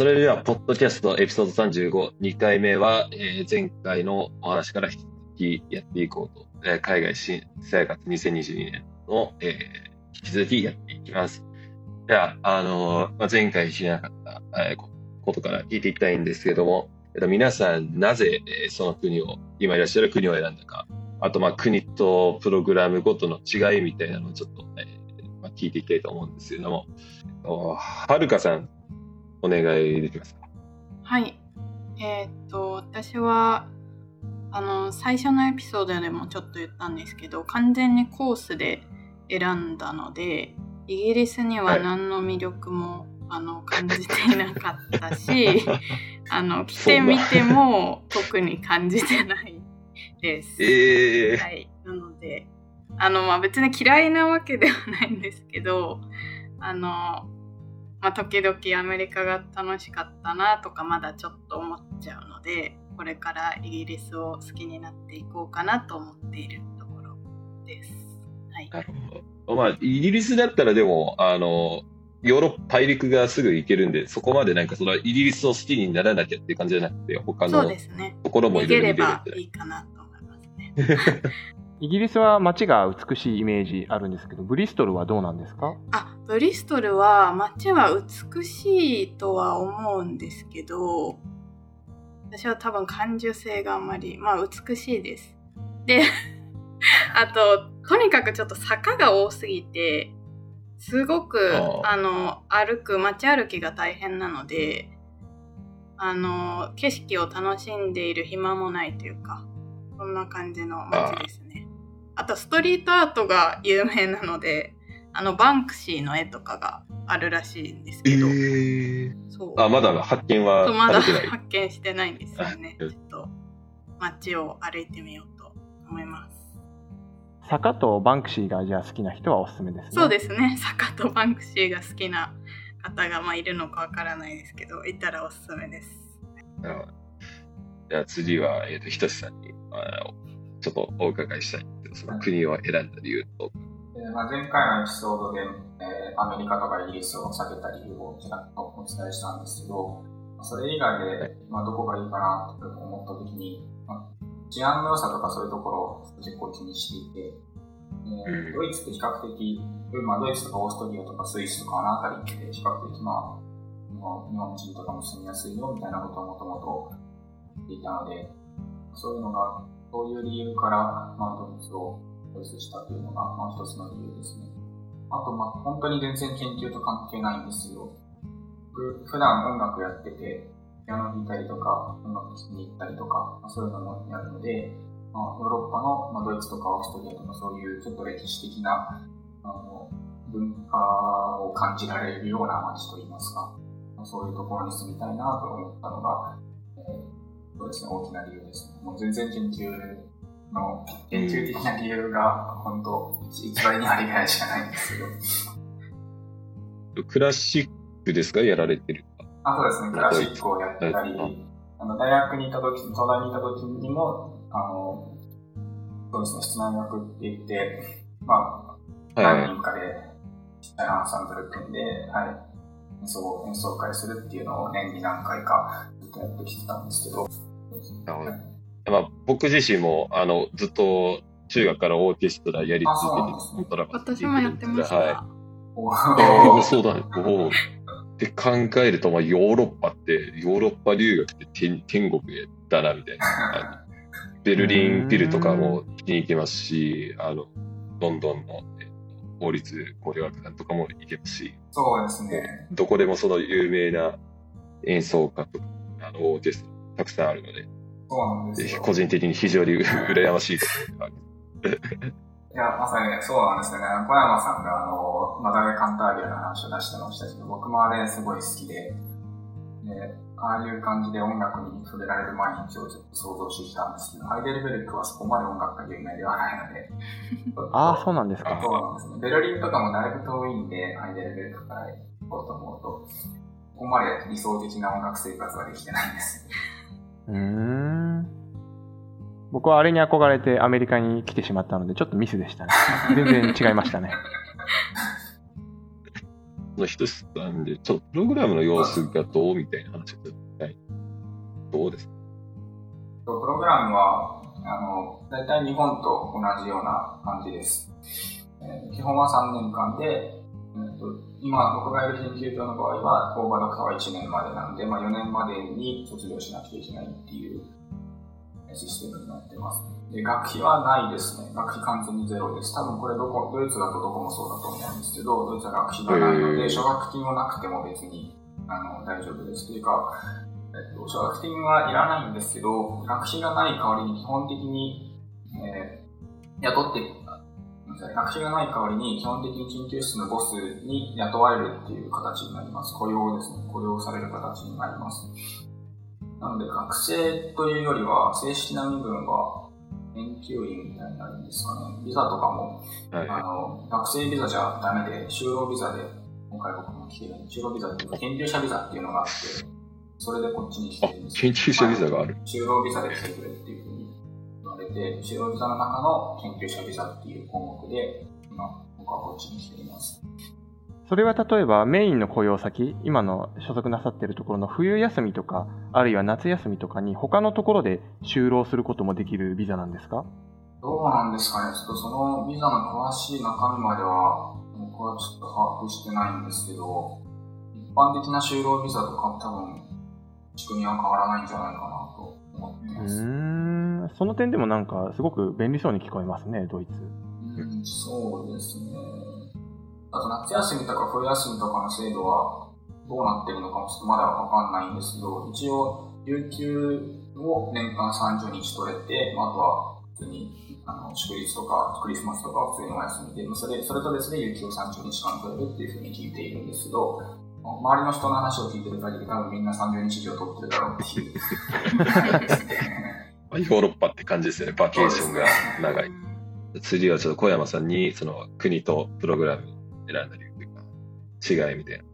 それでは、ポッドキャストエピソード35、2回目は、えー、前回のお話から引き続きやっていこうと、えー、海外新生活2022年の、えー、引き続きやっていきます。では、あのー、まあ、前回知らなかった、えー、ことから聞いていきたいんですけども、えっと、皆さん、なぜ、えー、その国を、今いらっしゃる国を選んだか、あと、まあ、国とプログラムごとの違いみたいなのをちょっと、えーまあ、聞いていきたいと思うんですけれども、はるかさん、お願いできますか？はい。えー、っと、私は、あの、最初のエピソードでもちょっと言ったんですけど、完全にコースで選んだので、イギリスには何の魅力も、はい、あの感じていなかったし、あの、来てみても特に感じてないです。えー、はい。なので、あの、まあ、別に嫌いなわけではないんですけど、あの、まあ、時々アメリカが楽しかったなとかまだちょっと思っちゃうのでこれからイギリスを好きになっていこうかなと思っているところです。はい、まあ、イギリスだったらでもあのヨーロッパ大陸がすぐ行けるんでそこまでなんかそのイギリスを好きにならなきゃっていう感じじゃなくて他のところもいろいろ見れればいいかなと思いますね。イギリスは街が美しいイメージあるんですけど、ブリストルはどうなんですか？あ、ブリストルは街は美しいとは思うんですけど、私は多分感受性があんまり、まあ美しいです。で、あと、とにかくちょっと坂が多すぎて、すごく、あの、歩く、街歩きが大変なので、あの、景色を楽しんでいる暇もないというか、そんな感じの街ですね。あとストリートアートが有名なのであのバンクシーの絵とかがあるらしいんですけど、えー、そう。あまだ発見はまだ発見してないんですよね。ちょっと街を歩いてみようと思います。坂とバンクシーがじゃあ好きな人はおすすめですね。そうですね。坂とバンクシーが好きな方がまあいるのかわからないですけどいたらおすすめです。じゃあ次は、えーと、ひとしさんにあちょっとお伺いしたいその国を選んだ理由と。えーまあ、前回のエピソードで、えー、アメリカとかイギリスを避けた理由をちらっとお伝えしたんですけど、それ以外で、まあ、どこがいいかなと思ったときに、まあ、治安の良さとかそういうところを結構気にしていて、えー、ドイツって比較的、まあ、ドイツとかオーストリアとかスイスとかあの辺りって比較的まあ、日本人とかも住みやすいよみたいなことをもともと言っていたので、そういうのがそういう理由から、まあ、ドイツをチョイスしたというのが、まあ、一つの理由ですね。あと、まあ、本当に全然研究と関係ないんですけど、普段音楽やってて、ピアノ弾いたりとか、音楽聴きに行ったりとか、まあ、そういうのもやるので、まあ、ヨーロッパの、まあ、ドイツとかオーストリアとかそういうちょっと歴史的なあの文化を感じられるような街といいますか、まあ、そういうところに住みたいなと思ったのが、えーそうですね、大きな理由です。ね。もう全然研究の、研究的な理由が、本当一倍にありぐらいしかないんですけど。クラシックですか？やられてるあ、そうですね、クラシックをやってたり、あの大学にいた時、東大にいた時にも、あの、そうですね、室内学って言って、まあ、何人かで、ちっちゃいアンサンブル組んで、はい、演奏、演奏会するっていうのを年に何回かずっとやってきてたんですけど、なるほど。まあ、僕自身もあのずっと中学からオーケストラやり続けて、ドラマ私もやってました。はい。そうだね。おって考えると、まあ、ヨーロッパって、ヨーロッパ留学って天天国だな、みたいな。ベルリンビルとかも聞きに行けますし、あの、ロンドンの法律交流学団とかも行けますし、そうですね。どこでもその有名な演奏家とか、あの、オーケストラたくさんあるので、そうなんですよ。個人的に非常に 羨ましいです。いや、まさにそうなんですよね。小山さんが、あの、マダメカンタービレの話を出してましたけど、僕もあれすごい好きで、で、ああいう感じで音楽に触れられる毎日をちょっと想像してきたんですけど、ハイデルベルクはそこまで音楽が有名ではないので。ああ、そうなんですか。そうなんですね。ベルリンとかもだいぶ遠いんで、ハイデルベルクから行こうと思うと、ここまで理想的な音楽生活はできてないんです。うん。僕はあれに憧れてアメリカに来てしまったので、ちょっとミスでしたね。全然違いましたね。の一つなんで、ちょっとプログラムの様子がどうみたいな話を。どうですか？プログラムは、あの、大体日本と同じような感じです。えー基本は3年間で、今、僕がいる研究所の場合は、フォーバードクターは1年までなんで、まあ、4年までに卒業しなきゃいけないっていうえーシステムになってます。で、学費はないですね。学費完全にゼロです。多分これどこ、ドイツだとどこもそうだと思うんですけど、ドイツは学費がないので、奨学金もなくても別にあの大丈夫です。というか、えっと、奨学金はいらないんですけど、学費がない代わりに基本的に、えー雇って、学費がない代わりに基本的に研究室のボスに雇われるっていう形になります。雇用ですね。雇用される形になります。なので、学生というよりは、正式な身分は研究員みたいになるんですかね。ビザとかも、はい。あの、学生ビザじゃダメで、就労ビザで、今回僕も来てる就労ビザっていうか、研究者ビザっていうのがあって、それでこっちに来てるんです研究者ビザがある。就労ビザで来てくれっていうて、就労ビザの中の研究者ビザっていう項目で、今、僕はこっちに来ています。それは例えばメインの雇用先、今の所属なさっているところの冬休みとか、あるいは夏休みとかに他のところで就労することもできるビザなんですか？どうなんですかねちょっとそのビザの詳しい中身までは、僕はちょっと把握してないんですけど、一般的な就労ビザとか多分、仕組みは変わらないんじゃないかなとう。ん、その点でもなんかすごく便利そうに聞こえますね、ドイツ。うん、そうですね。あと夏休みとか冬休みとかの制度はどうなってるのかもちょっとまだわかんないんですけど、一応、有給を年間30日取れて、まあ、あとは普通にあの祝日とかクリスマスとか普通にお休みで、それそれと別で有給を30日間取れるっていうふうに聞いているんですけど、周りの人の話を聞いてる限り多分みんな30日以上取ってるだろうっていうですね。まあヨーロッパって感じですよね。バケーションが長い。次はちょっと小山さんに、その国とプログラム選んだ理由というか、違いみたいな。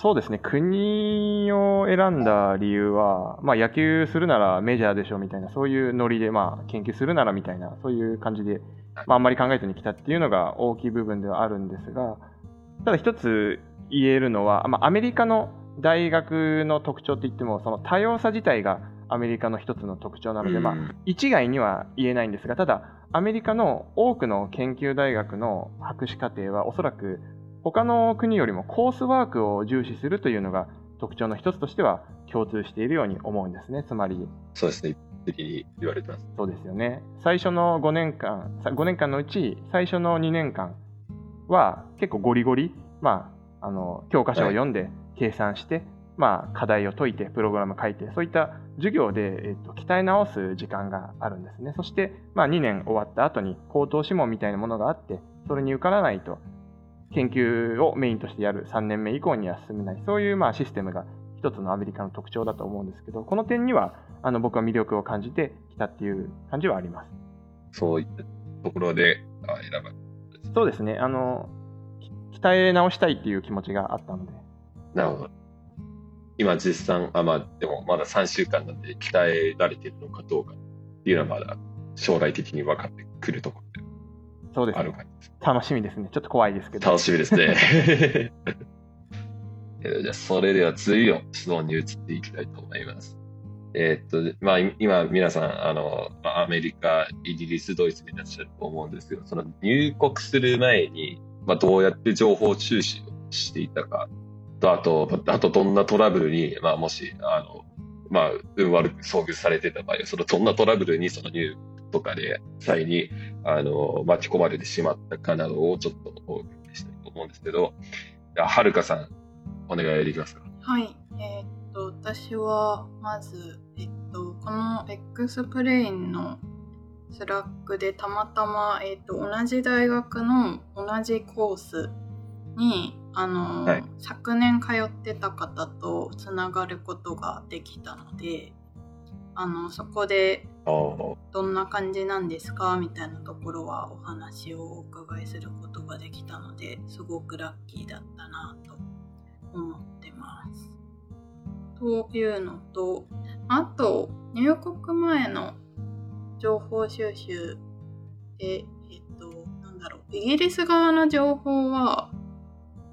そうですね、国を選んだ理由は、まあ、野球するならメジャーでしょみたいな、そういうノリで、まあ、研究するならみたいな、そういう感じで、まあ、あんまり考えずに来たっていうのが大きい部分ではあるんですが、ただ一つ言えるのは、まあ、アメリカの大学の特徴って言っても、その多様さ自体がアメリカの一つの特徴なので、まあ、うん一概には言えないんですが、ただ、アメリカの多くの研究大学の博士課程はおそらく他の国よりもコースワークを重視するというのが特徴の一つとしては共通しているように思うんですね。つまり、そうですね。的に言われてます。そうですよね。最初の5年間、さ5年間のうち最初の2年間は結構ゴリゴリ、まあ、あの教科書を読んで計算して、まあ、課題を解いてプログラム書いてそういった授業で、えっと、鍛え直す時間があるんですね。そして、まあ、2年終わった後に口頭諮問みたいなものがあってそれに受からないと研究をメインとしてやる3年目以降には進めないそういうまあシステムが一つのアメリカの特徴だと思うんですけどこの点にはあの僕は魅力を感じてきたっていう感じはあります。そういったところであ選ばれそうですね。あの、き鍛え直したいっていう気持ちがあったので。なるほど。今実際、あ、まあ、でもまだ3週間なんで鍛えられてるのかどうかっていうのはまだ将来的に分かってくるところであるそうですね。感じです。楽しみですね。ちょっと怖いですけど。楽しみですね。えーじゃあ、それでは次の質問に移っていきたいと思います。えーっと、まあ、今、皆さん、あの、アメリカ、イギリス、ドイツにいらっしゃると思うんですけど、その入国する前に、まあ、どうやって情報収集をしていたかと、あと、あと、どんなトラブルに、まあ、もし、あの、まあ、運悪く遭遇されてた場合、その、どんなトラブルに、その入とかで、際に、あの、巻き込まれてしまったかなどをちょっとお伺いしたいと思うんですけど、はるかさん、お願いできますか？はい。えーっと、私は、まず、この X プレインのスラックでたまたま、えーっと、同じ大学の同じコースに、あの、はい。昨年通ってた方とつながることができたので、あの、そこでどんな感じなんですか？みたいなところはお話をお伺いすることができたのですごくラッキーだったなと思ってます。というのとあと入国前の情報収集でえっとなんだろうイギリス側の情報は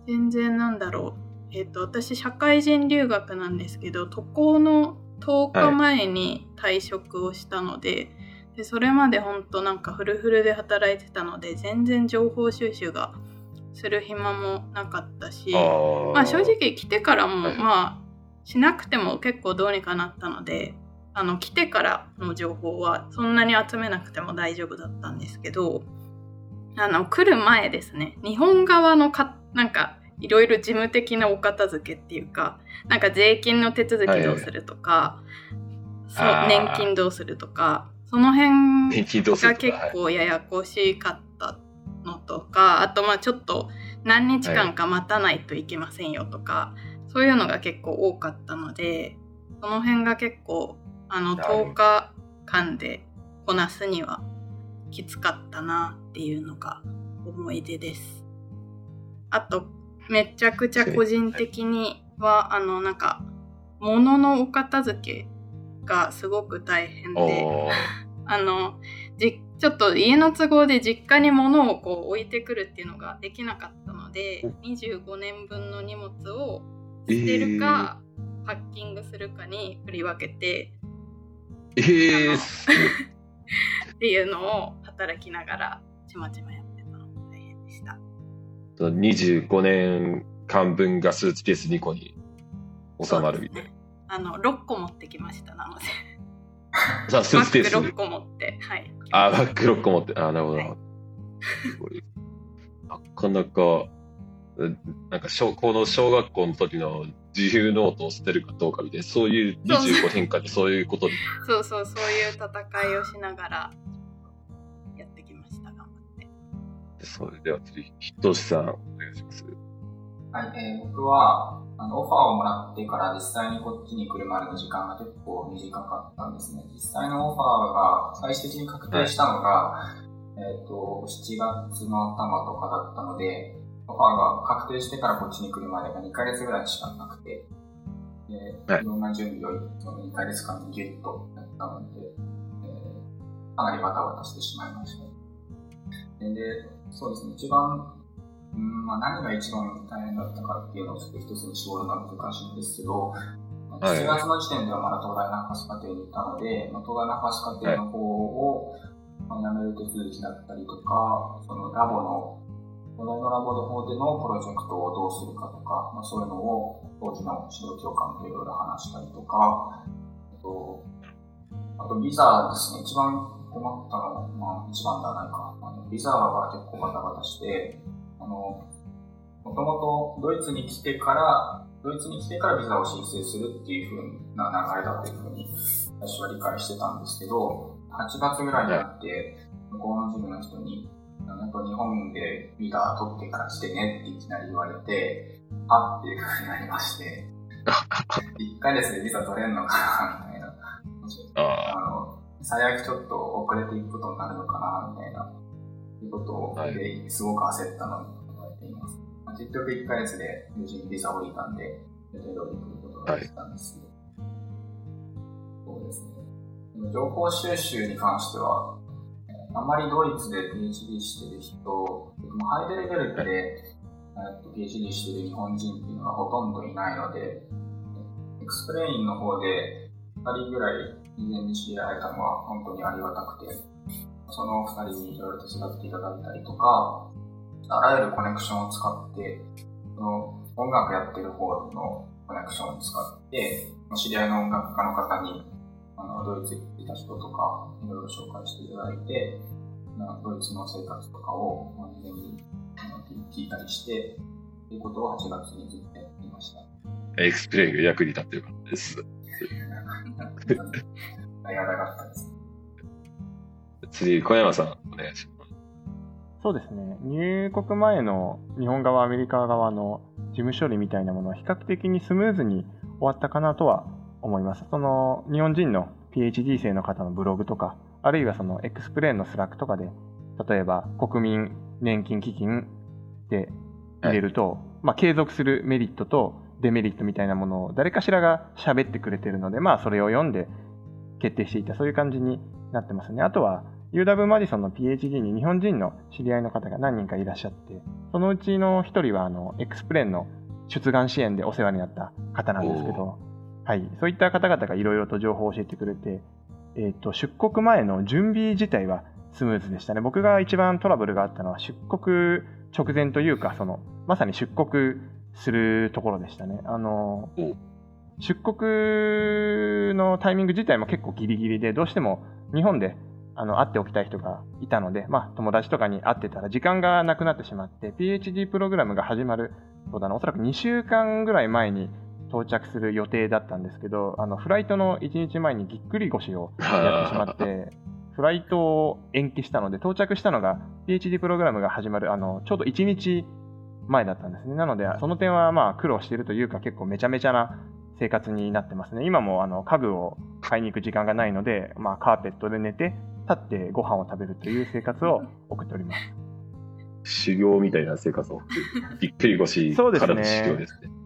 全然なんだろう。えっ、と、私、社会人留学なんですけど、渡航の10日前に退職をしたので、でそれまで本当なんかフルフルで働いてたので、全然情報収集がする暇もなかったし、あまあ正直来てからも、はいまあしなくても結構どうにかなったのであの来てからの情報はそんなに集めなくても大丈夫だったんですけどあの来る前ですね日本側のかなんかいろいろ事務的なお片付けっていうかなんか税金の手続きどうするとか、そうあー。年金どうするとかその辺が結構ややこしかったのとかあとまあちょっと何日間か待たないといけませんよとか、そういうのが結構多かったのでその辺が結構あのなるほど10日間でこなすにはきつかったなっていうのが思い出です。あとめちゃくちゃ個人的にはあのなんか物のお片付けがすごく大変で。あ のじちょっと家の都合で実家に物をこう置いてくるっていうのができなかったので25年分の荷物を捨てるか、パッキングするかに振り分けてえー、すっていうのを働きながらちまちまやってたのが大変でした。ごい25年間分がスーツケース2個に収まるみたいな。あの6個持ってきましたなのでさあ、スーバッグツケース。6個持ってはいあ、バッグ6個持って。あ、なるほど。はいなかなか、うんなんか小、この小学校の時の自由ノートを捨てるかどうかみたいな、そういう25年間でそういうことに。そうそうそういう戦いをしながらやってきました頑張って。それでは次、ひとしさん、お願いします。はい、えー僕はあのオファーをもらってから実際にこっちに来るまでの時間が結構短かったんですね。実際のオファーが最終的に確定したのが、えっ、と、7月の頭とかだったので、オファーが確定してからこっちに来るまでが2ヶ月ぐらいしかなくて、で、はい。いろんな準備をその2ヶ月間にギュッとやったので、えーかなりバタバタしてしまいました。で、でそうですね、一番うんまあ、何が一番大変だったかっていうのをちょっと一つに絞るのは難しいんですけど、はい。7月の時点ではまだ東大ナンパス課程にいたので、まあ、東大ナンパス課程の方を、まあ、辞める手続きだったりとか、そのラボの、東大のラボの方でのプロジェクトをどうするかとか、まあ、そういうのを当時の指導教官といろいろ話したりとか、あと、あとビザですね、一番困ったの、まあ一番ではないか。あのビザは結構バタバタして、あの、もともとドイツに来てから、ドイツに来てからビザを申請するっていう風な流れだというふうに私は理解してたんですけど、8月ぐらいになって、向こうのジムの人に、なんか日本でビザ取ってから来てねっていきなり言われて、あっていう風になりまして、1ヶ月でビザ取れんのかなみたいな。ああの、最悪ちょっと遅れていくことになるのかな、みたいな、いうことですごく焦ったのに覚えています。まあ結局1ヶ月で無事にビザ降りたんで、予定通り来ることができたんですけど、そうですね。情報収集に関しては、えーあまりドイツで PhD してる人、ハイデルベルクで、PhD してる日本人っていうのがほとんどいないので、 XPLANE の方で2人ぐらい以前に知り合えたのは本当にありがたくて、その2人にいろいろ手伝っていただいたりとか、あらゆるコネクションを使って、その音楽やってる方のコネクションを使って、知り合いの音楽家の方にあのドイツにいた人とかいろいろ紹介していただいて、なドイツの生活とかをまあ事前にあの聞いたりして、ということを8月にずっとやっていました。あ、 XPLANE が役に立ってよかったです。ありがたかったです。次、小山さん、お願いします。そうですね。入国前の日本側、アメリカ側の事務処理みたいなものは比較的にスムーズに終わったかなとは思います。その日本人の PhD 生の方のブログとか、あるいはその XPLANE の Slack とかで、例えば国民年金基金で入れると、まあ継続するメリットとデメリットみたいなものを誰かしらが喋ってくれてるので、まあそれを読んで決定していた、そういう感じになってますね。あとは、UW マディソンの PhD に日本人の知り合いの方が何人かいらっしゃって、そのうちの一人はあの XPLANE の出願支援でお世話になった方なんですけど、はい、そういった方々がいろいろと情報を教えてくれて、えーと、出国前の準備自体はスムーズでしたね。僕が一番トラブルがあったのは出国直前というか、そのまさに出国するところでしたね。あの出国のタイミング自体も結構ギリギリで、どうしても日本であの会っておきたい人がいたので、まあ、友達とかに会ってたら時間がなくなってしまって、PhD プログラムが始まる、そうだな、おそらく2週間ぐらい前に到着する予定だったんですけど、あのフライトの1日前にぎっくり腰をやってしまって、フライトを延期したので、到着したのが PhD プログラムが始まるあのちょうど1日前だったんですね。なので、その点はまあ苦労しているというか、結構めちゃめちゃな生活になってますね。今もあの家具を買いに行く時間がないので、まあ、カーペットで寝て、立ってご飯を食べるという生活を 送っております。修行みたいな生活をびっくり腰からの修行ですね。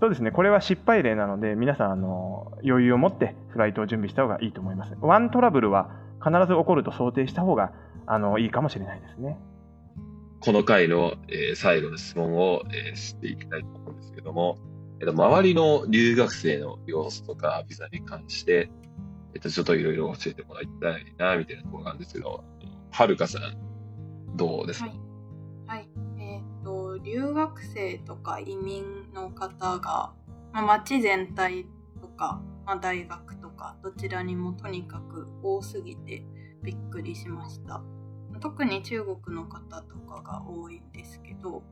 そうですね、これは失敗例なので、皆さんあの、余裕を持ってフライトを準備した方がいいと思います。ワントラブルは必ず起こると想定した方があのいいかもしれないですね。この回の、えー、最後の質問を、えー、していきたいと思うんですけども、えっと、周りの留学生の様子とかビザに関して、えっと、ちょっといろいろ教えてもらいたいな、みたいなところなんですけど、はるかさん、どうですか、はい、はい。留学生とか移民の方が、まあ、町全体とか、まあ、大学とか、どちらにもとにかく多すぎてびっくりしました。特に中国の方とかが多いんですけど、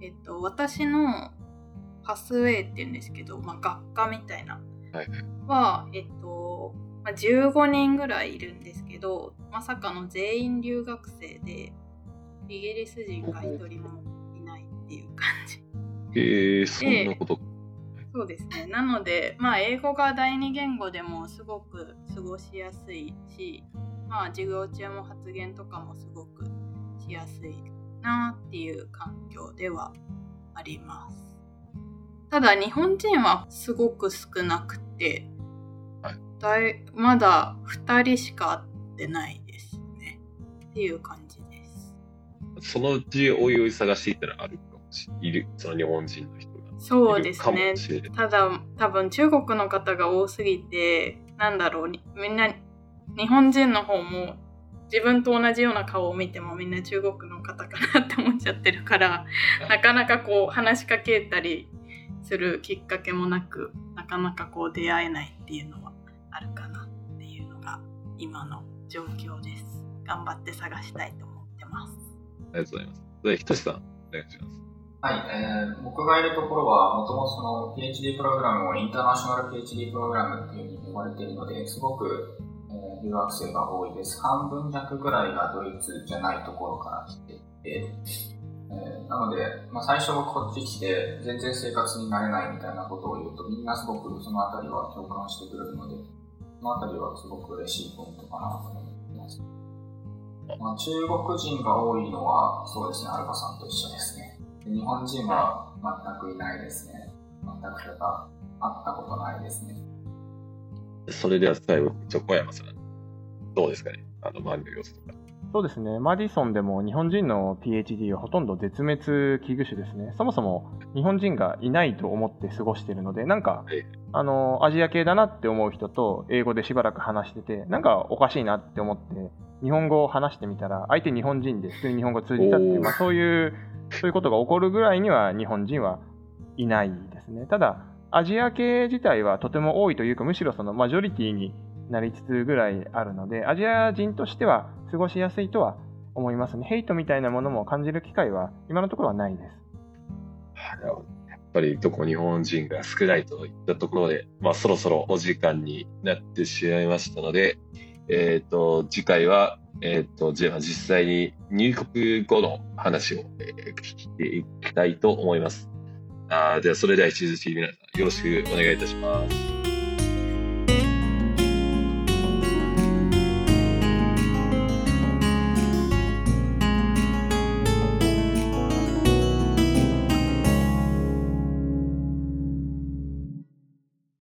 えっと、私のパスウェイっていうんですけど、まあ、学科みたいなは、えっと、まあ、15人ぐらいいるんですけどまさかの全員留学生でイギリス人が一人もっていう感じ。えー、そんなことそうですね。なので、まあ、英語が第二言語でもすごく過ごしやすいし、まあ、授業中も発言とかもすごくしやすいなっていう環境ではあります。ただ日本人はすごく少なくて、はい、だいまだ2人しか会ってないですね。っていう感じです。そのうちおいおい探していったらある？い。いる、その日本人の人が。そうですね。ただ多分中国の方が多すぎて、なんだろう、みんな日本人の方も自分と同じような顔を見てもみんな中国の方かなって思っちゃってるから なかなかこう話しかけたりするきっかけもなくなかなかこう出会えないっていうのはあるかなっていうのが今の状況です。頑張って探したいと思ってます。ありがとうございます。で、ひとしさん、お願いします。はい、えー、僕がいるところは、もともとその PhD プログラムをインターナショナル PhD プログラムっていうふうに呼ばれているので、すごくえー、留学生が多いです。半分弱ぐらいがドイツじゃないところから来ていて、えー、なので、まあ、最初はこっち来て全然生活になれないみたいなことを言うとみんなすごくそのあたりは共感してくれるので、そのあたりはすごく嬉しいポイントかなと思います。まあ、中国人が多いのはそうですね、アルバさんと一緒ですね。日本人は全くいないですね。全くとか会ったことないですね。それでは最後、ちょ、小山さん、どうですかね？あの、周りの様子とか。そうですね、マディソンでも日本人の PhD はほとんど絶滅危惧種ですね。そもそも日本人がいないと思って過ごしているので、なんか、あの、アジア系だなって思う人と英語でしばらく話してて、なんかおかしいなって思って、日本語を話してみたら、相手日本人で普通に日本語通じたっていう、まあ、そういう、そういうことが起こるぐらいには日本人はいないですね。ただ、アジア系自体はとても多いというか、むしろそのマジョリティになりつつぐらいあるので、アジア人としては過ごしやすいとは思いますね。ヘイトみたいなものも感じる機会は今のところはないです。やっぱりどこ日本人が少ないといったところで、まあ、そろそろお時間になってしまいましたので、えっ、ー、と、次回は、えっ、ー、と、じゃあ実際に入国後の話を、えー、聞いていきたいと思います。あでは、それでは引き続き皆さんよろしくお願いいたします。